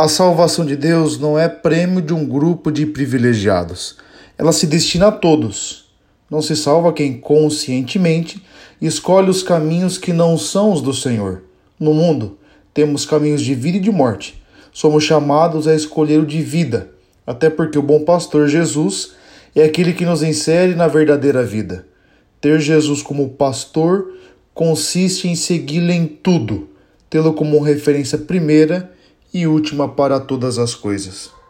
A salvação de Deus não é prêmio de um grupo de privilegiados. Ela se destina a todos. Não se salva quem conscientemente escolhe os caminhos que não são os do Senhor. No mundo, temos caminhos de vida e de morte. Somos chamados a escolher o de vida, até porque o bom pastor Jesus é aquele que nos insere na verdadeira vida. Ter Jesus como pastor consiste em segui-lo em tudo, tê-lo como referência primeira e última para todas as coisas.